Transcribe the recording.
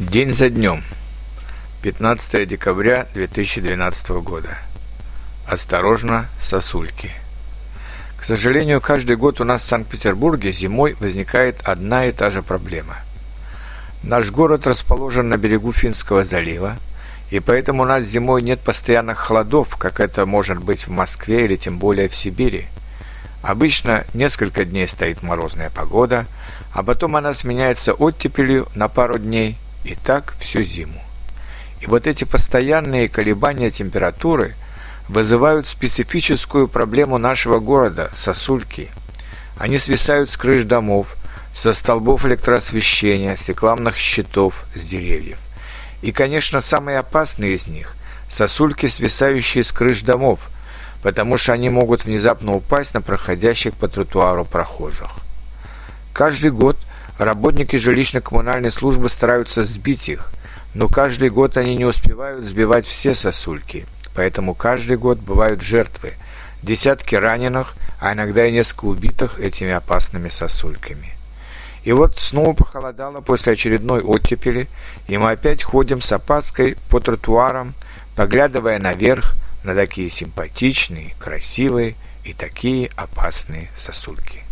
День за днем. 15 декабря 2012 года. Осторожно, сосульки. К сожалению, каждый год у нас в Санкт-Петербурге зимой возникает одна и та же проблема. Наш город расположен на берегу Финского залива, и поэтому у нас зимой нет постоянных холодов, как это может быть в Москве или тем более в Сибири. Обычно несколько дней стоит морозная погода, а потом она сменяется оттепелью на пару дней – и так всю зиму. И вот эти постоянные колебания температуры вызывают специфическую проблему нашего города – сосульки. Они свисают с крыш домов, со столбов электроосвещения, с рекламных щитов, с деревьев. И, конечно, самые опасные из них – сосульки, свисающие с крыш домов, потому что они могут внезапно упасть на проходящих по тротуару прохожих. Каждый год – Работники жилищно-коммунальной службы стараются сбить их, но каждый год они не успевают сбивать все сосульки, поэтому каждый год бывают жертвы, десятки раненых, а иногда и несколько убитых этими опасными сосульками. И вот снова похолодало после очередной оттепели, и мы опять ходим с опаской по тротуарам, поглядывая наверх на такие симпатичные, красивые и такие опасные сосульки.